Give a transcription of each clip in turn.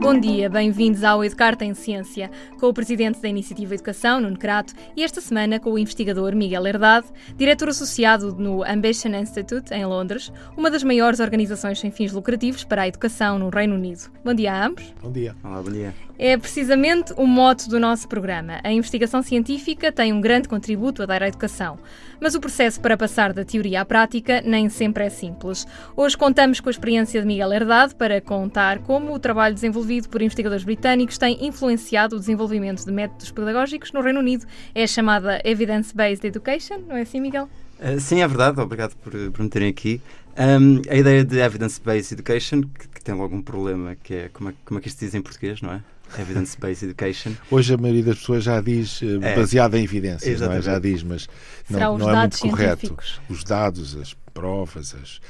Bom dia, bem-vindos ao Educarta em Ciência, com o presidente da Iniciativa Educação, Nuno Crato, e esta semana com o investigador Miguel Herdade, diretor associado no Ambition Institute, em Londres, uma das maiores organizações sem fins lucrativos para a educação no Reino Unido. Bom dia a ambos. Bom dia. Olá, bom dia. É precisamente o mote do nosso programa. A investigação científica tem um grande contributo a dar à educação, mas o processo para passar da teoria à prática nem sempre é simples. Hoje contamos com a experiência de Miguel Herdade para contar como o trabalho desenvolvido por investigadores britânicos tem influenciado o desenvolvimento de métodos pedagógicos no Reino Unido. É a chamada Evidence-Based Education, não é assim, Miguel? Uh, sim, é verdade. Obrigado por, por me terem aqui. Um, a ideia de Evidence-Based Education, que, que, tem logo um problema, que é como, é como é que isto diz em português, não é? Evidence-Based Education. Hoje a maioria das pessoas já diz uh, é, baseada em evidências, não é? já diz, mas não, não é muito correto. Os dados, as provas, as,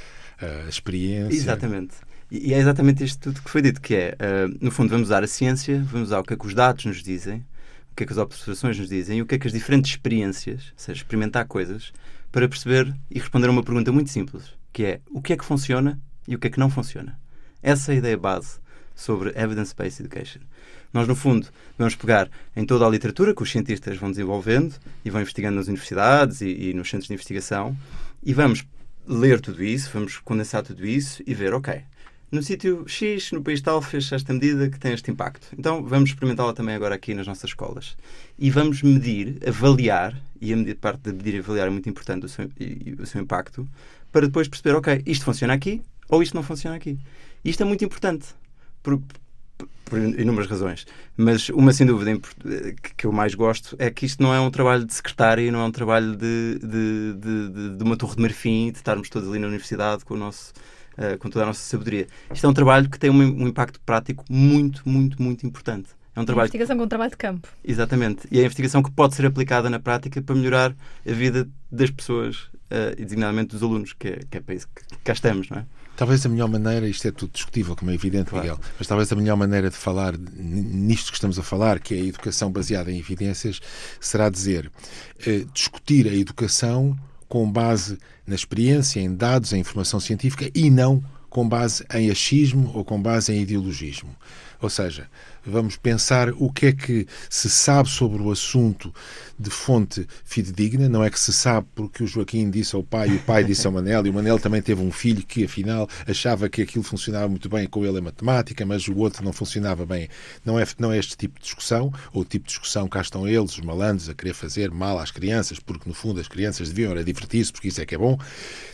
a experiência. Exatamente. E, e é exatamente isto tudo que foi dito, que é, uh, no fundo, vamos usar a ciência, vamos usar o que é que os dados nos dizem, o que é que as observações nos dizem e o que é que as diferentes experiências, ou seja, experimentar coisas, para perceber e responder a uma pergunta muito simples, que é o que é que funciona e o que é que não funciona. Essa é a ideia base sobre Evidence-Based Education. Nós, no fundo, vamos pegar em toda a literatura que os cientistas vão desenvolvendo e vão investigando nas universidades e, e nos centros de investigação e vamos ler tudo isso, vamos condensar tudo isso e ver, ok, no sítio X, no país tal, fez esta medida que tem este impacto. Então vamos experimentá-la também agora aqui nas nossas escolas. E vamos medir, avaliar, e a parte de medir e avaliar é muito importante o seu, o seu impacto, para depois perceber, ok, isto funciona aqui ou isto não funciona aqui. E isto é muito importante. Por, por inúmeras razões. Mas uma, sem dúvida, que eu mais gosto é que isto não é um trabalho de secretária, não é um trabalho de, de, de, de uma torre de marfim, de estarmos todos ali na universidade com o nosso uh, com toda a nossa sabedoria. Isto é um trabalho que tem um, um impacto prático muito, muito, muito importante. É um trabalho... A investigação com um trabalho de campo. Exatamente. E é a investigação que pode ser aplicada na prática para melhorar a vida das pessoas uh, e, designadamente, dos alunos, que é, que é para isso que cá estamos, não é? Talvez a melhor maneira, isto é tudo discutível, como é evidente, claro. Miguel, mas talvez a melhor maneira de falar nisto que estamos a falar, que é a educação baseada em evidências, será dizer uh, discutir a educação com base na experiência, em dados, em informação científica e não com base em achismo ou com base em ideologismo. Ou seja, vamos pensar o que é que se sabe sobre o assunto de fonte fidedigna. Não é que se sabe porque o Joaquim disse ao pai e o pai disse ao Manel, e o Manel também teve um filho que, afinal, achava que aquilo funcionava muito bem com ele em matemática, mas o outro não funcionava bem. Não é, não é este tipo de discussão, ou o tipo de discussão cá estão eles, os malandros, a querer fazer mal às crianças, porque, no fundo, as crianças deviam era divertir-se, porque isso é que é bom.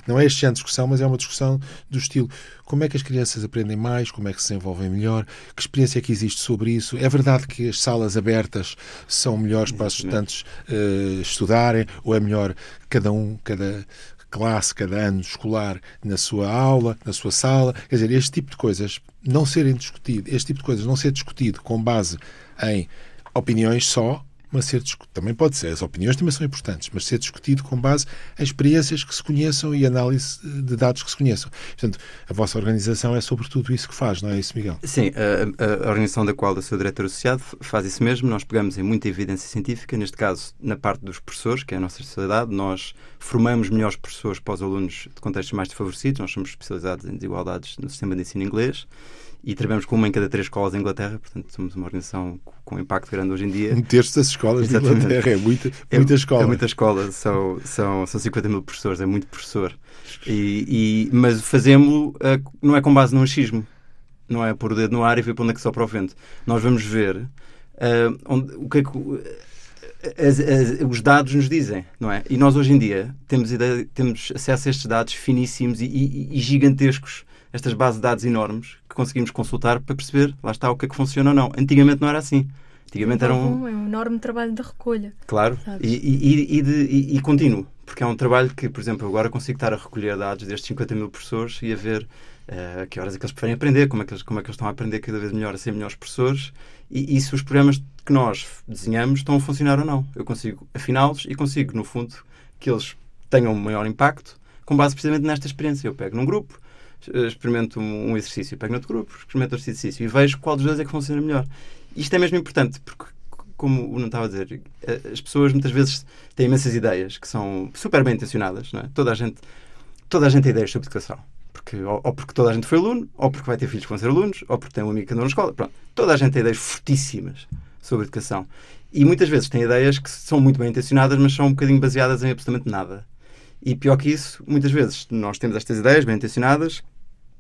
Não é este género de discussão, mas é uma discussão do estilo como é que as crianças aprendem mais, como é que se desenvolvem melhor, que experiência é que existe sobre isso. É verdade que as salas abertas são melhores para os estudantes uh, estudarem, ou é melhor cada um, cada classe, cada ano escolar na sua aula, na sua sala. Quer dizer, este tipo de coisas não serem discutido, este tipo de coisas não ser discutido com base em opiniões só, mas ser também pode ser, as opiniões também são importantes, mas ser discutido com base em experiências que se conheçam e análise de dados que se conheçam. Portanto, a vossa organização é sobretudo isso que faz, não é isso, Miguel? Sim, a, a organização da qual eu sou diretor associado faz isso mesmo. Nós pegamos em muita evidência científica, neste caso na parte dos professores, que é a nossa especialidade. Nós formamos melhores professores para os alunos de contextos mais desfavorecidos. Nós somos especializados em desigualdades no sistema de ensino inglês e trabalhamos com uma em cada três escolas da Inglaterra, portanto somos uma organização com um impacto grande hoje em dia. Um terço das escolas da Inglaterra, é muita, é, muita escola. É muita escola, são, são, são 50 mil professores, é muito professor. E, e mas fazemos não é com base no achismo, não é pôr o dedo no ar e ver para onde é que sopra o vento. Nós vamos ver uh, onde, o que é que. As, as, os dados nos dizem, não é? E nós hoje em dia temos, ideia, temos acesso a estes dados finíssimos e, e, e gigantescos estas bases de dados enormes que conseguimos consultar para perceber, lá está, o que é que funciona ou não. Antigamente não era assim. Antigamente era um... É um enorme trabalho de recolha. Claro, e, e, e, de, e, e contínuo, porque é um trabalho que, por exemplo, agora consigo estar a recolher dados destes 50 mil professores e a ver uh, a que horas é que eles preferem aprender, como é que eles, como é que eles estão a aprender cada vez melhor, a ser melhores professores, e, e se os programas que nós desenhamos estão a funcionar ou não. Eu consigo afiná-los e consigo, no fundo, que eles tenham um maior impacto com base precisamente nesta experiência. Eu pego num grupo, experimento um exercício, pego outro grupo, experimento outro exercício e vejo qual dos dois é que funciona melhor. Isto é mesmo importante, porque, como o não estava a dizer, eh, as pessoas muitas vezes têm imensas ideias que são super bem intencionadas, não é? Toda a gente, toda a gente tem ideias sobre educação. porque, ou, ou, porque toda a gente foi aluno, ou porque vai ter filhos que vão ser alunos, ou porque tem um amigo que andou na escola. Pronto. Toda a gente tem ideias fortíssimas sobre educação. E muitas vezes tem ideias que são muito bem intencionadas, mas são um bocadinho baseadas em absolutamente nada. E pior que isso, muitas vezes nós temos estas ideias bem intencionadas,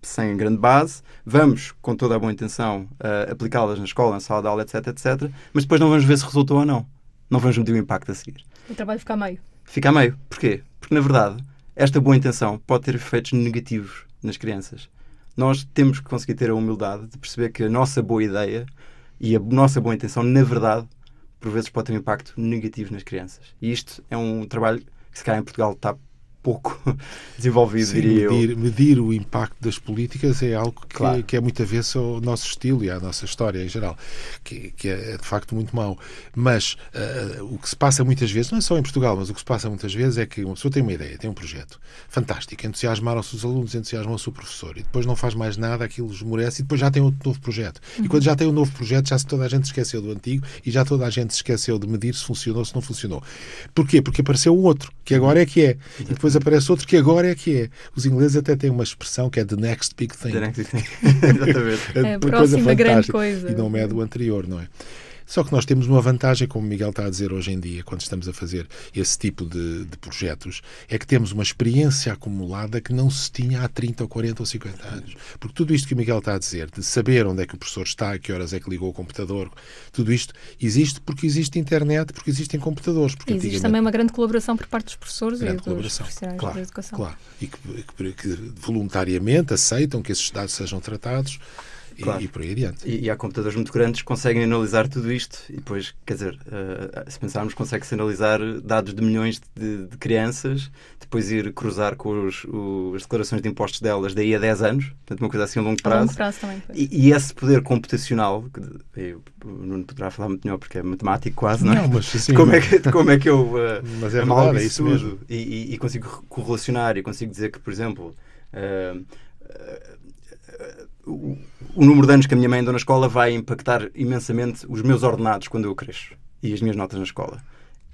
sem grande base, vamos, com toda a boa intenção, uh, aplicá-las na escola, na sala de aula, etc, etc, mas depois não vamos ver se resultou ou não. Não vamos medir o impacto a seguir. O trabalho fica a meio. Fica a meio. Porquê? Porque, na verdade, esta boa intenção pode ter efeitos negativos nas crianças. Nós temos que conseguir ter a humildade de perceber que a nossa boa ideia e a nossa boa intenção, na verdade, por vezes pode ter um impacto negativo nas crianças. E isto é um trabalho que, se calhar, em Portugal está pouco desenvolvido, Sim, diria medir, eu. Medir o impacto das políticas é algo que, Claro. que é muito avesso ao nosso estilo e à nossa história em geral, que, que é de facto muito mau. Mas ah, o que se passa muitas vezes, não é só em Portugal, mas o que se passa muitas vezes é que uma pessoa tem uma ideia, tem um projeto fantástico, entusiasmaram-se os alunos, entusiasmam-se o professor e depois não faz mais nada, aquilo esmorece e depois já tem outro novo projeto. E quando já tem um novo projeto, já toda a gente esqueceu do antigo e já toda a gente se esqueceu de medir se funcionou ou se não funcionou. Porquê? Porque apareceu um outro, que agora é que é. E depois aparece outro que agora é que é. Os ingleses até têm uma expressão que é the next big thing. The next thing. Exatamente. É a uma próxima grande coisa. E não é do anterior, não é? Só que nós temos uma vantagem, como o Miguel está a dizer hoje em dia, quando estamos a fazer esse tipo de, de projetos, é que temos uma experiência acumulada que não se tinha há 30 ou 40 ou 50 anos. Porque tudo isto que o Miguel está a dizer, de saber onde é que o professor está, a que horas é que ligou o computador, tudo isto existe porque existe internet, porque existem computadores. Porque Existe também uma grande colaboração por parte dos professores e dos profissionais Claro, da educação. Claro. E que, que- que voluntariamente aceitam que esses dados sejam tratados Claro. e por aí adiante. E, e há computadores muito grandes que conseguem analisar tudo isto e depois, quer dizer, eh, se pensarmos, consegue-se analisar dados de milhões de, de crianças, depois ir cruzar com os- o- as declarações de impostos delas daí a 10 anos, portanto, uma coisa assim a longo A longo prazo. prazo também. E, e esse poder computacional, que eu, o Nuno poderá falar muito melhor porque é matemático quase, não é? Não, mas assim, como, é que, como é que eu eh, Mas é verdade, é isso mesmo. E, e- e consigo correlacionar e consigo dizer que, por exemplo, eh, o, o número de anos que a minha mãe andou na escola vai impactar imensamente os meus ordenados quando eu cresço e as minhas notas na escola.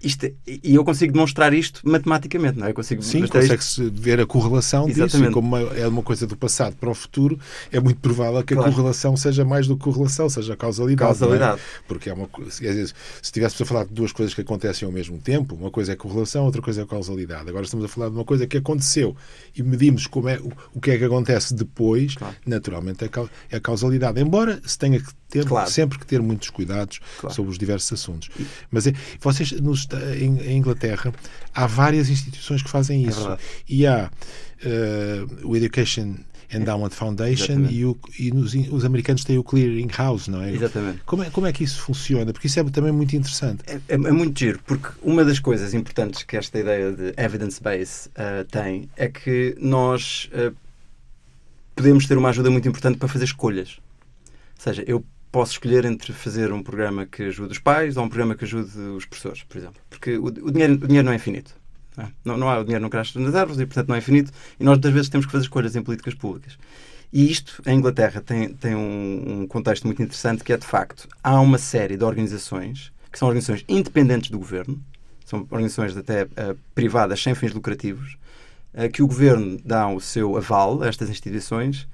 Isto, é- e eu consigo demonstrar isto matematicamente, não é? Eu consigo Sim, isto- consegue-se ver a correlação disso. Exatamente. E como uma- é uma coisa do passado para o futuro, é muito provável que a Claro. correlação seja mais do que correlação, seja a causalidade. Causalidade. não é? Porque é uma vezes, se estivéssemos a falar de duas coisas que acontecem ao mesmo tempo, uma coisa é correlação, outra coisa é causalidade. Agora estamos a falar de uma coisa que aconteceu e medimos como é, o, o que é que acontece depois, Claro. naturalmente é, é a causalidade. Embora se tenha que ter Claro. sempre que ter muitos cuidados Claro. sobre os diversos assuntos. Mas é, vocês nos, em, em Inglaterra há várias instituições que fazem isso. verdade. e há eh, o Education Endowment Foundation Exatamente. e, o, e nos- os americanos têm o Clearing House, não é? Exatamente. Como, é? como é que isso funciona? Porque isso é também muito interessante. É, é- é muito giro, porque uma das coisas importantes que esta ideia de evidence base ah, tem é que nós ah, podemos ter uma ajuda muito importante para fazer escolhas. Ou seja, eu posso escolher entre fazer um programa que ajude os pais ou um programa que ajude os professores, por exemplo. Porque o, o dinheiro, o dinheiro não é infinito. É? não, não há, o dinheiro não cresce nas árvores e, portanto, não é infinito. E nós, muitas vezes, temos que fazer escolhas em políticas públicas. E isto, em Inglaterra, tem, tem um, um contexto muito interessante que é, de facto, há uma série de organizações que são organizações independentes do governo, são organizações até eh, privadas sem fins lucrativos, eh, que o governo dá o seu aval a estas instituições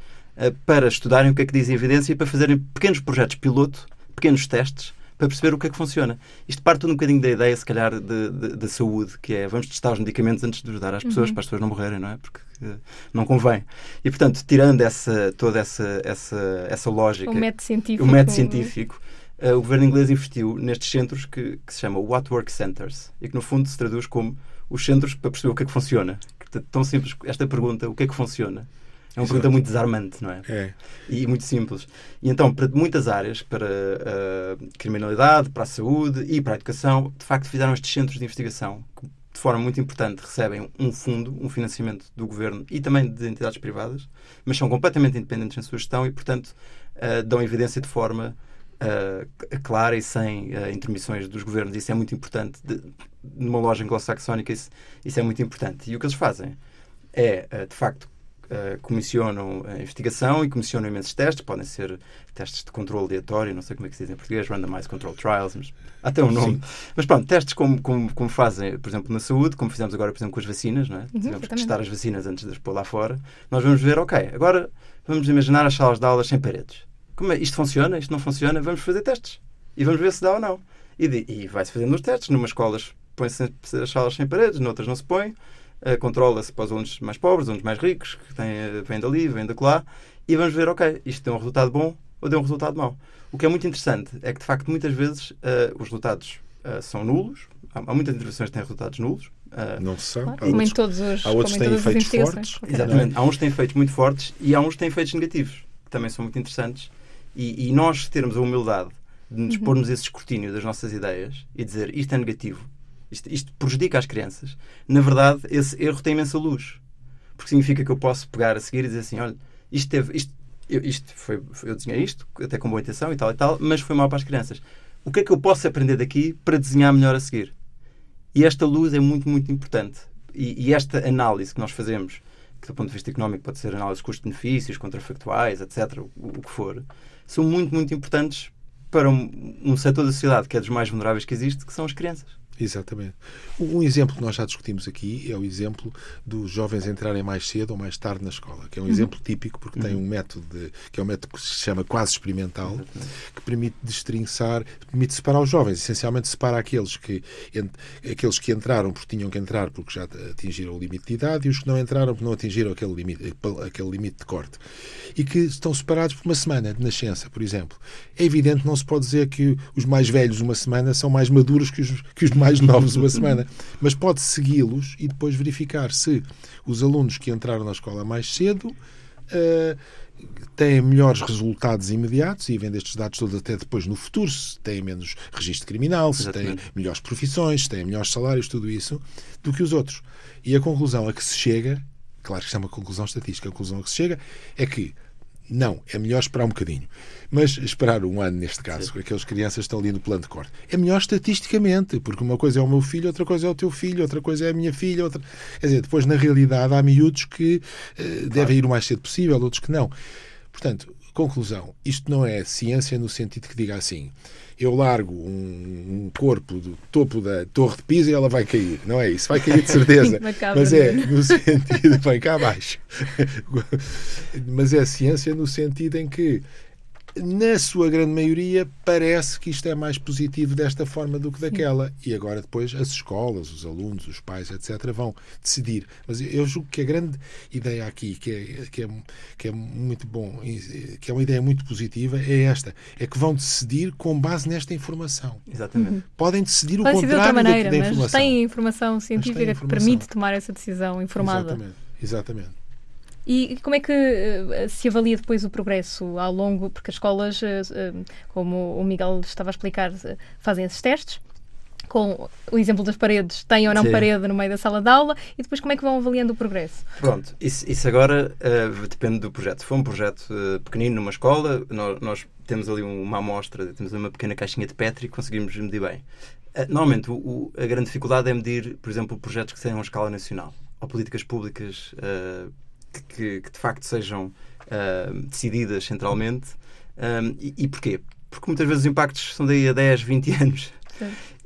para estudarem o que é que diz a evidência e para fazerem pequenos projetos piloto, pequenos testes, para perceber o que é que funciona. Isto parte um bocadinho da ideia, se calhar, da saúde, que é vamos testar os medicamentos antes de os dar às pessoas, para as pessoas não morrerem, não é? Porque eh, não convém. E, portanto, tirando essa, toda essa, essa, essa lógica, O método científico. o método científico, eh, o governo inglês investiu nestes centros que, que se chamam What Work Centers e que no fundo se traduz como os centros para perceber o que é que funciona. Tão simples esta pergunta, o que é que funciona? É uma Exato. pergunta muito desarmante, não é? É. E muito simples. E então, para muitas áreas, para a criminalidade, para a saúde e para a educação, de facto fizeram estes centros de investigação que, de forma muito importante, recebem um fundo, um financiamento do governo e também de entidades privadas, mas são completamente independentes na sua gestão e, portanto, eh, dão evidência de forma eh, clara e sem intermissões dos governos. Isso é muito importante. De, numa loja anglo-saxónica, isso, isso é muito importante. E o que eles fazem é, de facto, uh, comissionam a investigação e comissionam imensos testes, podem ser testes de controle aleatório, não sei como é que se diz em português, randomized control trials, mas até um nome. Sim. Mas pronto, testes como, como, como, fazem, por exemplo, na saúde, como fizemos agora, por exemplo, com as vacinas, não é? Uhum, Tivemos que testar as vacinas antes de as pôr lá fora. Nós vamos ver, ok, agora vamos imaginar as salas de aulas sem paredes. Como é? Isto funciona? Isto não funciona? Vamos fazer testes. E vamos ver se dá ou não. E, e vai-se fazendo os testes. Numas escolas põe-se as salas sem paredes, noutras não se põe. Uh, Controla-se para os alunos mais pobres, alunos mais ricos, que têm, vêm dali, vêm da lá. E vamos ver, ok, isto deu um resultado bom ou deu um resultado mau. O que é muito interessante é que, de facto, muitas vezes uh, os resultados uh, são nulos. Há, há, muitas intervenções que têm resultados nulos. não são. Claro, há outros, todos os, há outros que têm efeitos fortes. Exatamente. Há uns que têm efeitos muito fortes e há uns que têm efeitos negativos, que também são muito interessantes. E, e nós termos a humildade de nos uhum. pormos esse escrutínio das nossas ideias e dizer isto é negativo, isto, isto prejudica as crianças, na verdade, esse erro tem imensa luz. Porque significa que eu posso pegar a seguir e dizer assim: olha, isto teve. Isto, eu, isto foi, eu desenhei isto, até com boa intenção e tal e tal, mas foi mal para as crianças. O que é que eu posso aprender daqui para desenhar melhor a seguir? E esta luz é muito, muito importante. E, e esta análise que nós fazemos, que do ponto de vista económico pode ser análise de custo-benefícios, contrafactuais, etc., o, o que for, são muito, muito importantes para um, um setor da sociedade que é dos mais vulneráveis que existe, que são as crianças. Exatamente. Um exemplo que nós já discutimos aqui é o exemplo dos jovens entrarem mais cedo ou mais tarde na escola, que é um uhum. exemplo típico porque uhum. tem um método de, que é um método que se chama quase experimental, que permite destrinçar, permite separar os jovens, essencialmente separa aqueles que aqueles que entraram porque tinham que entrar porque já atingiram o limite de idade e os que não entraram porque não atingiram aquele limite, aquele limite de corte. E que estão separados por uma semana de nascença, por exemplo. É evidente, não se pode dizer que os mais velhos uma semana são mais maduros que os, que os mais novos uma semana. Mas pode segui-los e depois verificar se os alunos que entraram na escola mais cedo uh, têm melhores resultados imediatos e vendo estes dados todos até depois no futuro, se têm menos registro criminal, se têm melhores profissões, se têm melhores salários, tudo isso, do que os outros. E a conclusão a que se chega, claro que isto é uma conclusão estatística, a conclusão a que se chega é que não, é melhor esperar um bocadinho. Mas esperar um ano, neste caso, Sim. aquelas crianças estão ali no plano de corte. É melhor estatisticamente, porque uma coisa é o meu filho, outra coisa é o teu filho, outra coisa é a minha filha. Outra... Quer dizer, depois, na realidade, há miúdos que uh, claro. devem ir o mais cedo possível, outros que não. Portanto, conclusão: isto não é ciência no sentido que diga assim eu largo um, um, corpo do topo da Torre de Pisa e ela vai cair. Não é isso, vai cair de certeza. Mas é no sentido, vem cá abaixo. Mas é ciência no sentido em que na sua grande maioria, parece que isto é mais positivo desta forma do que daquela. Sim. E agora, depois, as escolas, os alunos, os pais, etc., vão decidir. Mas eu julgo que a grande ideia aqui, que é, que é, que é muito bom, que é uma ideia muito positiva, é esta: é que vão decidir com base nesta informação. Exatamente. Uhum. Podem decidir o contrário de maneira, da, da informação. Mas tem informação científica informação. que permite tomar essa decisão informada. Exatamente. Exatamente. E como é que uh, se avalia depois o progresso ao longo, porque as escolas, uh, uh, como o Miguel estava a explicar, fazem esses testes, com o exemplo das paredes, tem ou não Sim. parede no meio da sala de aula, e depois como é que vão avaliando o progresso? Pronto, isso, isso agora depende do projeto. Se for um projeto pequenino numa escola, nós, nós, temos ali uma amostra, temos uma pequena caixinha de Petri e conseguimos medir bem. Normalmente, o, o, a grande dificuldade é medir, por exemplo, projetos que tenham uma escala nacional ou políticas públicas que, que de facto sejam uh, decididas centralmente. Um, e, e, porquê? Porque muitas vezes os impactos são daí a 10, 20 anos.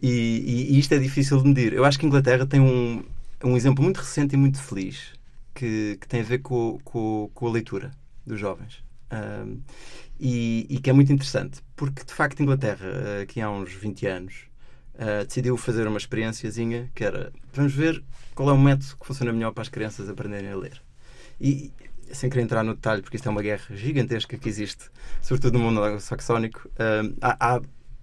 E, e, e, isto é difícil de medir. Eu acho que a Inglaterra tem um, um exemplo muito recente e muito feliz que, que tem a ver com, com, com a leitura dos jovens. Um, e, e, que é muito interessante, porque de facto a Inglaterra, aqui há uns 20 anos, uh, decidiu fazer uma experiênciazinha que era vamos ver qual é o método que funciona melhor para as crianças aprenderem a ler. E, sem querer entrar no detalhe, porque isto é uma guerra gigantesca que existe, sobretudo no mundo anglo-saxónico, uh, há, há,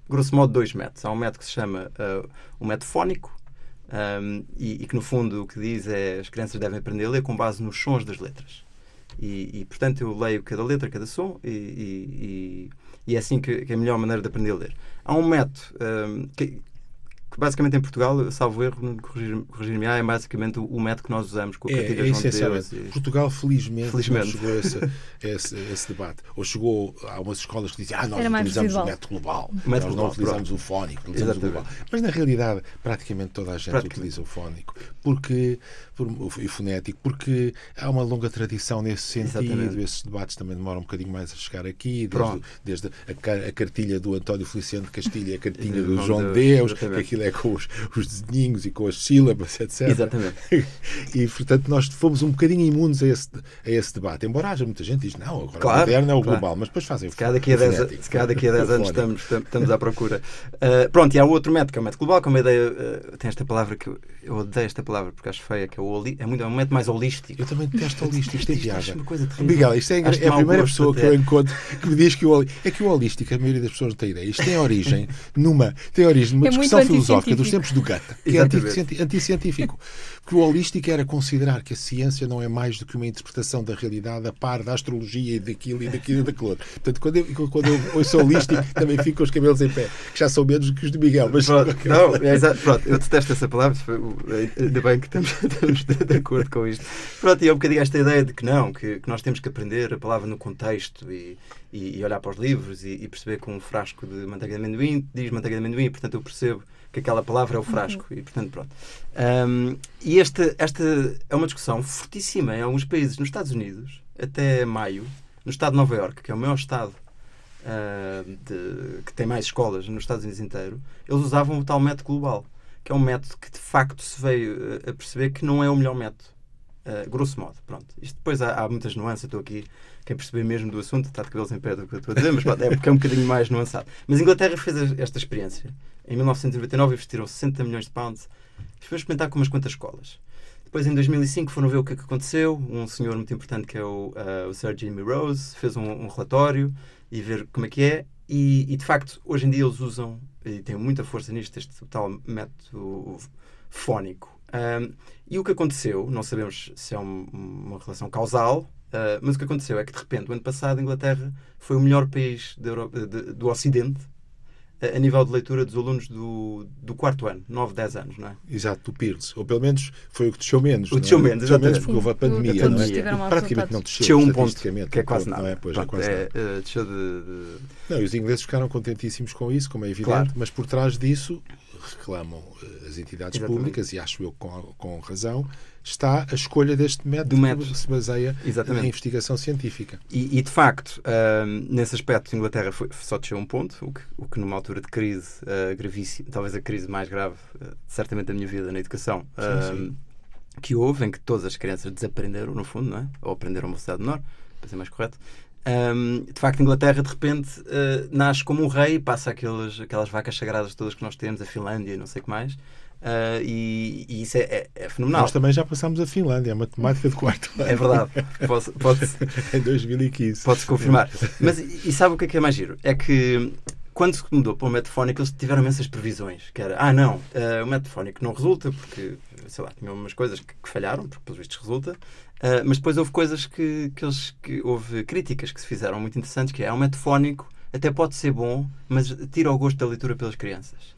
grosso modo, dois métodos. Há um método que se chama uh, o método fónico, um, e, e, que, no fundo, o que diz é as crianças devem aprender a ler com base nos sons das letras. E, e portanto, eu leio cada letra, cada som, e, e é assim que, que, é a melhor maneira de aprender a ler. Há um método um, que, que basicamente em Portugal, salvo erro, corrigir-me, é basicamente o, método que nós usamos com a é, cartilha é, João de Deus. E... Portugal, felizmente, felizmente. chegou a esse, esse, esse, debate. Ou chegou a umas escolas que diziam ah, nós utilizamos o método global, o método nós global, não utilizamos pronto. o fónico, utilizamos o global. Mas, na realidade, praticamente toda a gente utiliza o fónico. Porque, por, o fonético, porque há uma longa tradição nesse sentido. Exatamente. Esses debates também demoram um bocadinho mais a chegar aqui, desde, desde a, a, cartilha do António Feliciano de Castilho e a cartilha do João Deus, Deus que aquilo é com os, os dedinhos e com as sílabas, etc. Exatamente. E, portanto, nós fomos um bocadinho imunes a esse, a esse debate. Embora haja muita gente que diz, não, agora claro, o moderno é o claro. global, mas depois fazem se calhar daqui a 10, se calhar daqui a 10 anos estamos, estamos à procura. Uh, pronto, e há outro método, que é o método global, que é uma ideia, uh, tem esta palavra que eu, eu, odeio esta palavra porque acho feia, que é, o é, muito, é um método mais holístico. Eu também detesto holístico, isto é. É Miguel, isto é, é a primeira pessoa que eu encontro que me diz que o, é que o holístico, a maioria das pessoas não tem ideia, isto tem origem numa, tem origem numa é discussão filosófica dos tempos do Goethe, que é anticientífico. Que o holístico era considerar que a ciência não é mais do que uma interpretação da realidade a par da astrologia e daquilo e daquilo e daquilo outro. Portanto, quando eu, quando eu ouço holístico, também fico com os cabelos em pé, que já são menos do que os de Miguel. Mas... Pronto, não, é pronto, eu detesto essa palavra, ainda bem que estamos, estamos de acordo com isto. Pronto, e é um bocadinho esta ideia de que não, que, que nós temos que aprender a palavra no contexto e, e, e olhar para os livros e, e, perceber que um frasco de manteiga de amendoim diz manteiga de amendoim, portanto eu percebo que aquela palavra é o frasco. Uhum. E, portanto, pronto. Um, e esta, esta é uma discussão fortíssima em alguns países. Nos Estados Unidos, até maio, no estado de Nova Iorque, que é o maior estado uh, de, que tem mais escolas nos Estados Unidos inteiro, eles usavam o tal método global, que é um método que de facto se veio a perceber que não é o melhor método. Uh, grosso modo, pronto. Isto depois há, há muitas nuances. Estou aqui, quem perceber mesmo do assunto está de cabelos em pé do que eu estou a dizer, mas é porque é um bocadinho mais nuançado. Mas a Inglaterra fez esta experiência. Em 1999 investiram 60 milhões de pounds. Foi experimentar com umas quantas escolas. Depois, em 2005, foram ver o que, é que aconteceu. Um senhor muito importante, que é o, uh, o Sir Jimmy Rose, fez um, um, relatório e ver como é que é. E, e, de facto, hoje em dia eles usam, e têm muita força nisto, este tal método fónico. Um, e o que aconteceu, não sabemos se é um, uma relação causal, uh, mas o que aconteceu é que de repente, o ano passado, a Inglaterra foi o melhor país Europa, de, do Ocidente a, a nível de leitura dos alunos do, do quarto ano, 9, 10 anos, não é? Exato, do PIRLS. Ou pelo menos foi o que desceu menos. O desceu é? menos, desceu menos porque houve a pandemia, não é? Praticamente não desceu. Desceu um ponto, que é quase nada. Não é? Pois, é Pronto, é quase é, nada. desceu de, de... Não, e os ingleses ficaram contentíssimos com isso, como é evidente, claro. mas por trás disso reclamam eh, as entidades Exatamente. públicas, e acho eu com, com razão, está a escolha deste método, método. que se baseia Exatamente. na investigação científica. E, e de facto, uh, nesse aspecto, a Inglaterra foi, só desceu um ponto, o que, o que numa altura de crise uh, gravíssima, talvez a crise mais grave, uh, certamente da minha vida na educação, sim, sim. que houve, em que todas as crianças desaprenderam, no fundo, não é? ou aprenderam a velocidade menor, para ser mais correto. Um, de facto, a Inglaterra, de repente, uh, nasce como um rei, passa aquelas, aquelas vacas sagradas todas que nós temos, a Finlândia e não sei o que mais. Uh, e, e, isso é, é, é, fenomenal. Nós também já passámos a Finlândia, a matemática de quarto ano. É verdade. Pode, pode, em 2015. Pode-se confirmar. Mas, e sabe o que é que é mais giro? É que quando se mudou para o metafónico, eles tiveram imensas previsões. Que era, ah, não, uh, o metafónico não resulta, porque, sei lá, tinham umas coisas que, que falharam, porque pelos vistos resulta. Uh, mas depois houve coisas que, que, eles, que houve críticas que se fizeram muito interessantes, que é, o metafónico até pode ser bom, mas tira o gosto da leitura pelas crianças.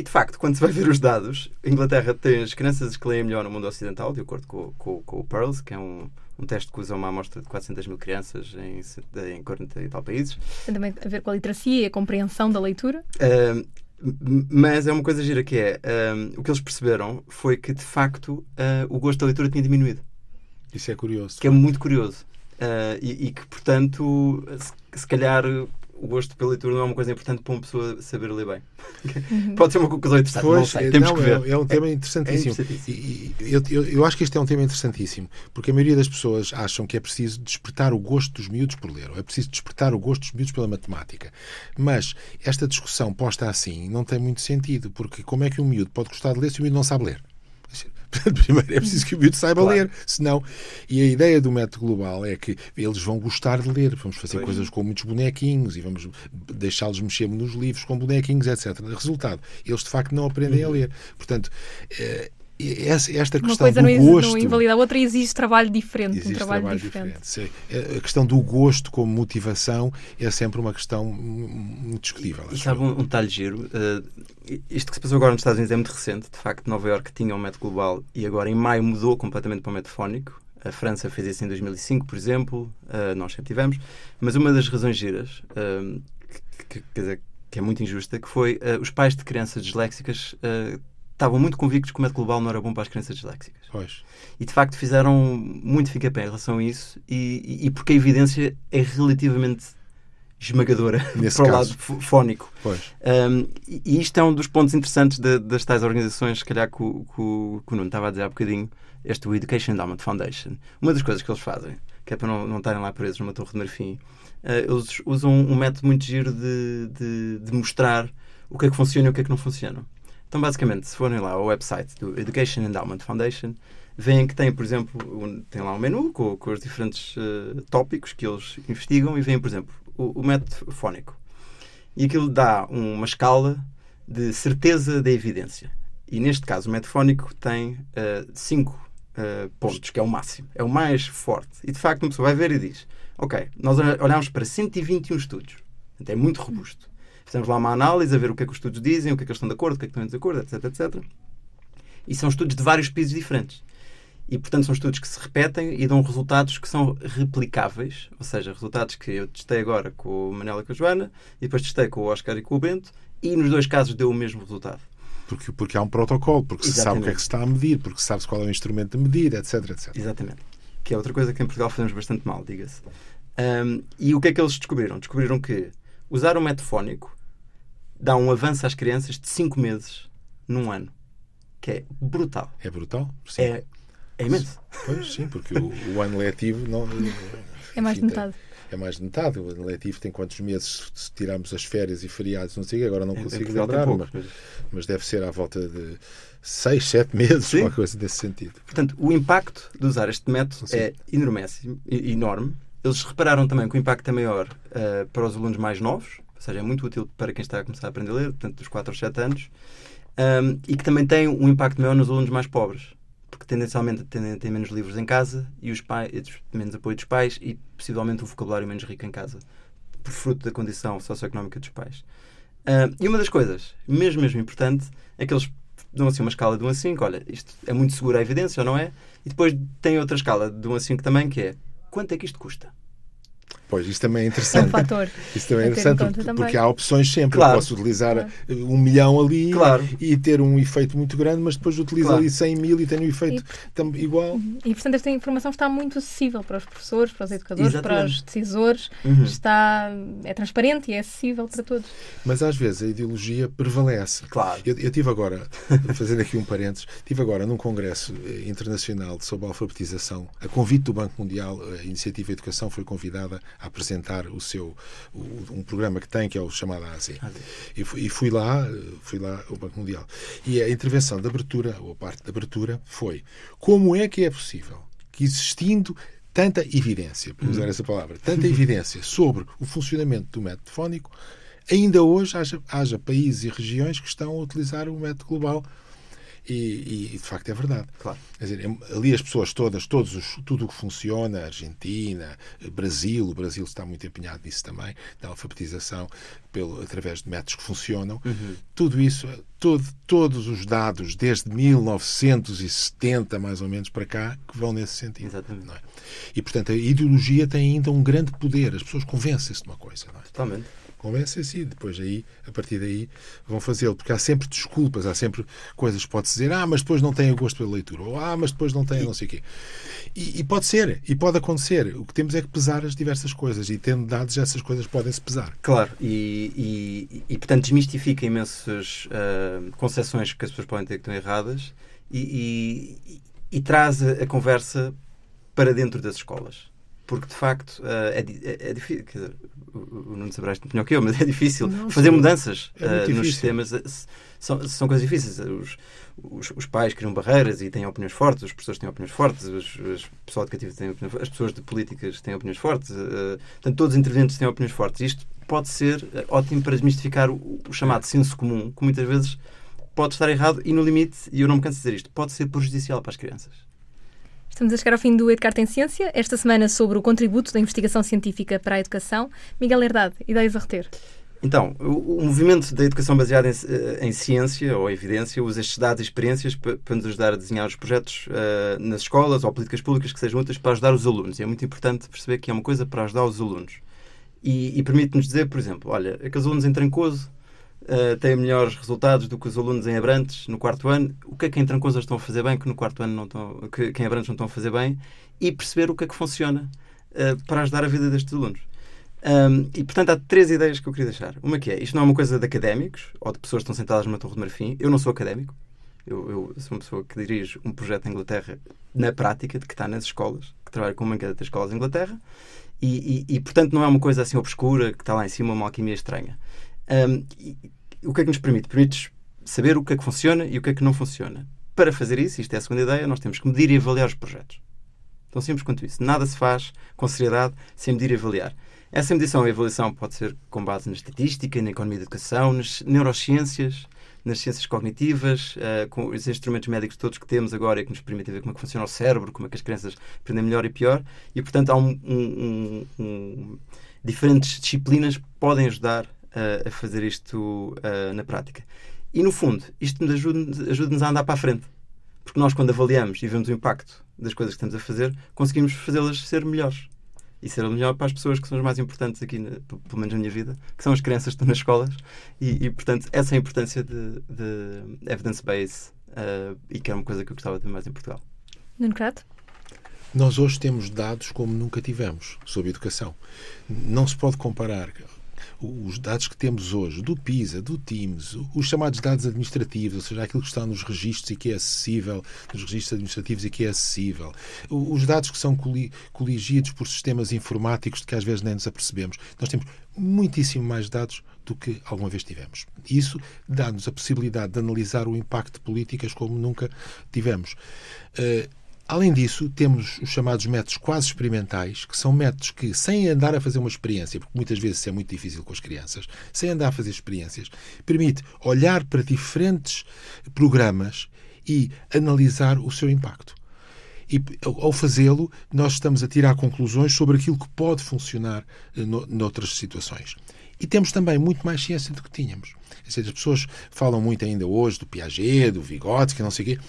E de facto, quando se vai ver os dados, a Inglaterra tem as crianças que leem melhor no mundo ocidental, de acordo com, com, com o Pearls, que é um, um teste que usa uma amostra de 400 mil crianças em, em 40 e tal países. Tem também a ver com a literacia e a compreensão da leitura? Uh, mas é uma coisa gira que é, uh, o que eles perceberam foi que, de facto, uh, o gosto da leitura tinha diminuído. Isso é curioso. Que é muito curioso. Uh, e, e, que, portanto, se, se, calhar o gosto pela leitura não é uma coisa importante para uma pessoa saber ler bem. Uhum. Pode ser uma conclusão interessante. Pois, não sei, temos não, que ver. É, é um tema interessantíssimo. É interessantíssimo. E, e, eu, eu, eu, acho que este é um tema interessantíssimo, porque a maioria das pessoas acham que é preciso despertar o gosto dos miúdos por ler, ou é preciso despertar o gosto dos miúdos pela matemática. Mas esta discussão posta assim não tem muito sentido, porque como é que um miúdo pode gostar de ler se o miúdo não sabe ler? Portanto, primeiro é preciso que o miúdo saiba claro. ler, senão. E a ideia do método global é que eles vão gostar de ler. Vamos fazer coisas com muitos bonequinhos e vamos deixá-los mexer nos livros com bonequinhos, etc. Resultado, eles de facto não aprendem uhum. a ler. Portanto, eh, esta Uma questão coisa do não, gosto. não invalida a outra e exige trabalho diferente. Existe um trabalho, trabalho diferente. diferente. Sim. A questão do gosto como motivação é sempre uma questão muito discutível. E sabe um, um detalhe giro? Uh, isto que se passou agora nos Estados Unidos é muito recente. De facto, Nova Iorque tinha um método global e agora em maio mudou completamente para o método fónico. A França fez isso em 2005, por exemplo. Uh, nós sempre tivemos. Mas uma das razões giras, uh, que, que, quer dizer, que é muito injusta, que foi uh, os pais de crianças disléxicas uh, estavam muito convictos que o método global não era bom para as crianças disléxicas. Pois. E de facto fizeram muito fica-pé em relação a isso e, e, porque a evidência é relativamente esmagadora Nesse para o caso. lado fo- fónico. Pois. Um, e isto é um dos pontos interessantes da- das tais organizações, se calhar que o, que o- que o Nuno estava a dizer há bocadinho, este o Education Endowment Foundation. Uma das coisas que eles fazem, que é para não, não estarem lá presos numa torre de marfim, uh, eles usam um método muito giro de, de, de mostrar o que é que funciona e o que é que não funciona. Então, basicamente, se forem lá ao website do Education Endowment Foundation, veem que tem, por exemplo, um, tem lá um menu com, com os diferentes uh, tópicos que eles investigam e veem, por exemplo, o, o método fónico. E aquilo dá uma escala de certeza da evidência. E neste caso, o método fónico tem 5 pontos, que é o máximo. É o mais forte. E de facto, uma pessoa vai ver e diz: Ok, nós olhamos para 121 estudos. É muito robusto. Fizemos lá uma análise a ver o que é que os estudos dizem, o que é que eles estão de acordo, o que é que estão em desacordo, etc, etc. E são estudos de vários países diferentes. E, portanto, são estudos que se repetem e dão resultados que são replicáveis, ou seja, resultados que eu testei agora com o Manela e com a Joana, e depois testei com o Oscar e com o Bento, e nos dois casos deu o mesmo resultado. Porque, porque há um protocolo, porque se sabe o que é que se está a medir, porque se sabe qual é o instrumento de medir, etc, etc. Exatamente. Que é outra coisa que em Portugal fazemos bastante mal, diga-se. Um, e o que é que eles descobriram? Descobriram que usar o método fónico dá um avanço às crianças de 5 meses num ano. Que é brutal. É brutal? Sim. É, é imenso. Pois, sim, porque o, o ano letivo não. É mais de metade. É mais de metade. O ano letivo tem quantos meses se tirarmos as férias e feriados, não sei, agora não Em- em consigo lembrar, poucos, mas, mas- deve ser à volta de 6, 7 meses, Sim. uma coisa desse sentido. Portanto, o impacto de usar este método Sim. é enormíssimo, e- enorme. Eles repararam também que o impacto é maior ah, para os alunos mais novos, ou seja, é muito útil para quem está a começar a aprender a ler, portanto, dos 4 aos 7 anos, Ahm, e que também tem um impacto maior nos alunos mais pobres, porque tendencialmente ter menos livros em casa e os pais, menos apoio dos pais e possivelmente um vocabulário menos rico em casa, por fruto da condição socioeconómica dos pais. Ah, e uma das coisas, mesmo, mesmo importante, é que eles dão assim uma escala de 1 a 5, olha, isto é muito seguro a evidência ou não é? E depois tem outra escala de 1 a 5 também, que é quanto é que isto custa? Pois, isso também é É um interessante. fator. Isso também é interessante porque, também. porque há opções sempre. Claro. Eu posso utilizar Claro. um milhão ali Claro. e ter um efeito muito grande, mas depois utilizo Claro. ali 100 mil e tenho um efeito tam- igual. E, portanto, esta informação está muito acessível para os professores, para os educadores, para Exatamente. os decisores. Uhum. Está, é transparente e é acessível para todos. Mas às vezes a ideologia prevalece. Claro. Eu, eu tive agora, fazendo aqui um parênteses, tive agora num congresso eh, internacional sobre alfabetização, a convite do Banco Mundial, a Iniciativa Educação foi convidada a apresentar o seu o- um programa que tem que é o chamado ASE. E fui, e fui lá, fui lá ao Banco Mundial. E a intervenção de abertura, ou a parte de abertura, foi como é que é possível que existindo tanta evidência, para usar essa palavra, tanta evidência sobre o funcionamento do método fónico, ainda hoje haja, haja países e regiões que estão a utilizar o método global. E, e, de facto é verdade. Claro. Dizer, ali as pessoas todas, todos os, tudo o que funciona, Argentina, Brasil, o Brasil está muito empenhado nisso também, na alfabetização, pelo, através de métodos que funcionam. Tudo isso, todo, todos os dados, desde 1970 mais ou menos para cá, que vão nesse sentido. Exatamente. é? E portanto a ideologia tem ainda um grande poder. As pessoas convencem-se de uma coisa. Não é? Totalmente. Convencem-se e depois aí, a partir daí, vão fazê-lo. Porque há sempre desculpas, há sempre coisas que pode-se dizer, ah, mas depois não tem gosto pela leitura, ou ah, mas depois não tem não sei o quê. E, e pode ser, e pode acontecer. O que temos é que pesar as diversas coisas, e tendo dados, essas coisas podem-se pesar. Claro, e, e, e, portanto desmistifica imensas uh, concepções que as pessoas podem ter que estão erradas e, e, traz a, conversa para dentro das escolas. Porque de facto uh, é, di- é, é difícil, dizer, o, Nuno saberá isto melhor que eu, mas é difícil Não, fazer mudanças É uh, nos sistemas. uh, São, são coisas difíceis. Os, os, os pais criam barreiras e têm opiniões fortes, os professores têm opiniões fortes, os, os pessoal educativo tem opiniões fortes, as pessoas de políticas têm opiniões fortes, uh, portanto, todos os intervenientes têm opiniões fortes. Isto pode ser ótimo para desmistificar o, o chamado senso comum, que muitas vezes pode estar errado e, no limite, e eu não me canso de dizer isto, pode ser prejudicial para as crianças. Estamos a chegar ao fim do Educar em Ciência, esta semana sobre o contributo da investigação científica para a educação. Miguel Herdade, ideias a reter? Então, o, movimento da educação baseada em, eh, em, ciência ou evidência usa estes dados e experiências para, para nos ajudar a desenhar os projetos uh, nas escolas ou políticas públicas que sejam úteis para ajudar os alunos. E é muito importante perceber que é uma coisa para ajudar os alunos. E, e permite-nos dizer, por exemplo, olha, aqueles alunos em Trancoso uh, têm melhores resultados do que os alunos em Abrantes no quarto ano. O que é que em Trancoso estão a fazer bem que no quarto ano não estão, que, que em Abrantes não estão a fazer bem? E perceber o que é que funciona uh, para ajudar a vida destes alunos. Um, e, portanto, há três ideias que eu queria deixar. Uma que é, isto não é uma coisa de académicos ou de pessoas que estão sentadas numa torre de marfim. Eu não sou académico. Eu, eu sou uma pessoa que dirige um projeto em Inglaterra na prática, de que está nas escolas, que trabalha com uma das escolas em Inglaterra. E, e, e, portanto, não é uma coisa assim obscura, que está lá em cima, uma alquimia estranha. Um, e, o que é que nos permite? Permite saber o que é que funciona e o que é que não funciona. Para fazer isso, isto é a segunda ideia, nós temos que medir e avaliar os projetos. Tão simples quanto isso. Nada se faz com seriedade sem medir e avaliar. Essa medição e avaliação pode ser com base na estatística, na economia da educação, nas neurociências, nas ciências cognitivas, uh, com os instrumentos médicos todos que temos agora e que nos permitem ver como é que funciona o cérebro, como é que as crianças aprendem melhor e pior. E, portanto, há um, um, um, diferentes disciplinas podem ajudar uh, a fazer isto uh, na prática. E, no fundo, isto nos ajuda-nos ajuda a andar para a frente. Porque nós, quando avaliamos e vemos o impacto das coisas que estamos a fazer, conseguimos fazê-las ser melhores e ser melhor para as pessoas que são as mais importantes aqui, pelo menos na minha vida, que são as crianças que estão nas escolas. E, e portanto, essa é a importância de, de evidence-based uh, e que é uma coisa que eu gostava de ver mais em Portugal. Nuno Crato? Nós hoje temos dados como nunca tivemos sobre educação. Não se pode comparar os dados que temos hoje do PISA, do TIMS, os chamados dados administrativos, ou seja, aquilo que está nos registros e que é acessível, nos registros administrativos e que é acessível, os dados que são coligidos por sistemas informáticos de que às vezes nem nos apercebemos. Nós temos muitíssimo mais dados do que alguma vez tivemos. Isso dá-nos a possibilidade de analisar o impacto de políticas como nunca tivemos. Uh, Além disso, temos os chamados métodos quase experimentais, que são métodos que, sem andar a fazer uma experiência, porque muitas vezes isso é muito difícil com as crianças, sem andar a fazer experiências, permite olhar para diferentes programas e analisar o seu impacto. E ao fazê-lo, nós estamos a tirar conclusões sobre aquilo que pode funcionar eh, noutras situações. E temos também muito mais ciência do que tínhamos. As pessoas falam muito ainda hoje do Piaget, do Vygotsky, não sei o quê.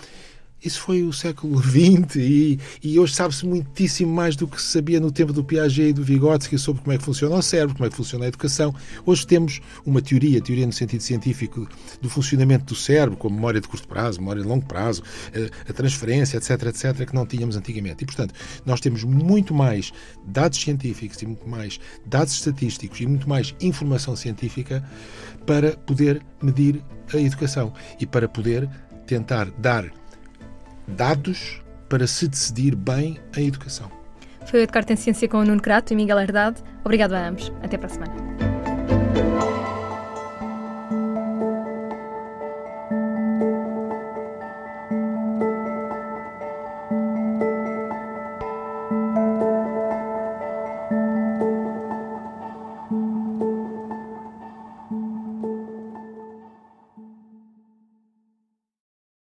Isso foi o século XX e, e hoje sabe-se muitíssimo mais do que se sabia no tempo do Piaget e do Vygotsky sobre como é que funciona o cérebro, como é que funciona a educação. Hoje temos uma teoria, teoria no sentido científico, do funcionamento do cérebro, com memória de curto prazo, memória de longo prazo, a, a transferência, etc., etc., que não tínhamos antigamente. E, portanto, nós temos muito mais dados científicos e muito mais dados estatísticos e muito mais informação científica para poder medir a educação e para poder tentar dar dados para se decidir bem a educação. Foi o Educar em Ciência com o Nuno Crato e Miguel Herdade. Obrigado a ambos. Até para a semana.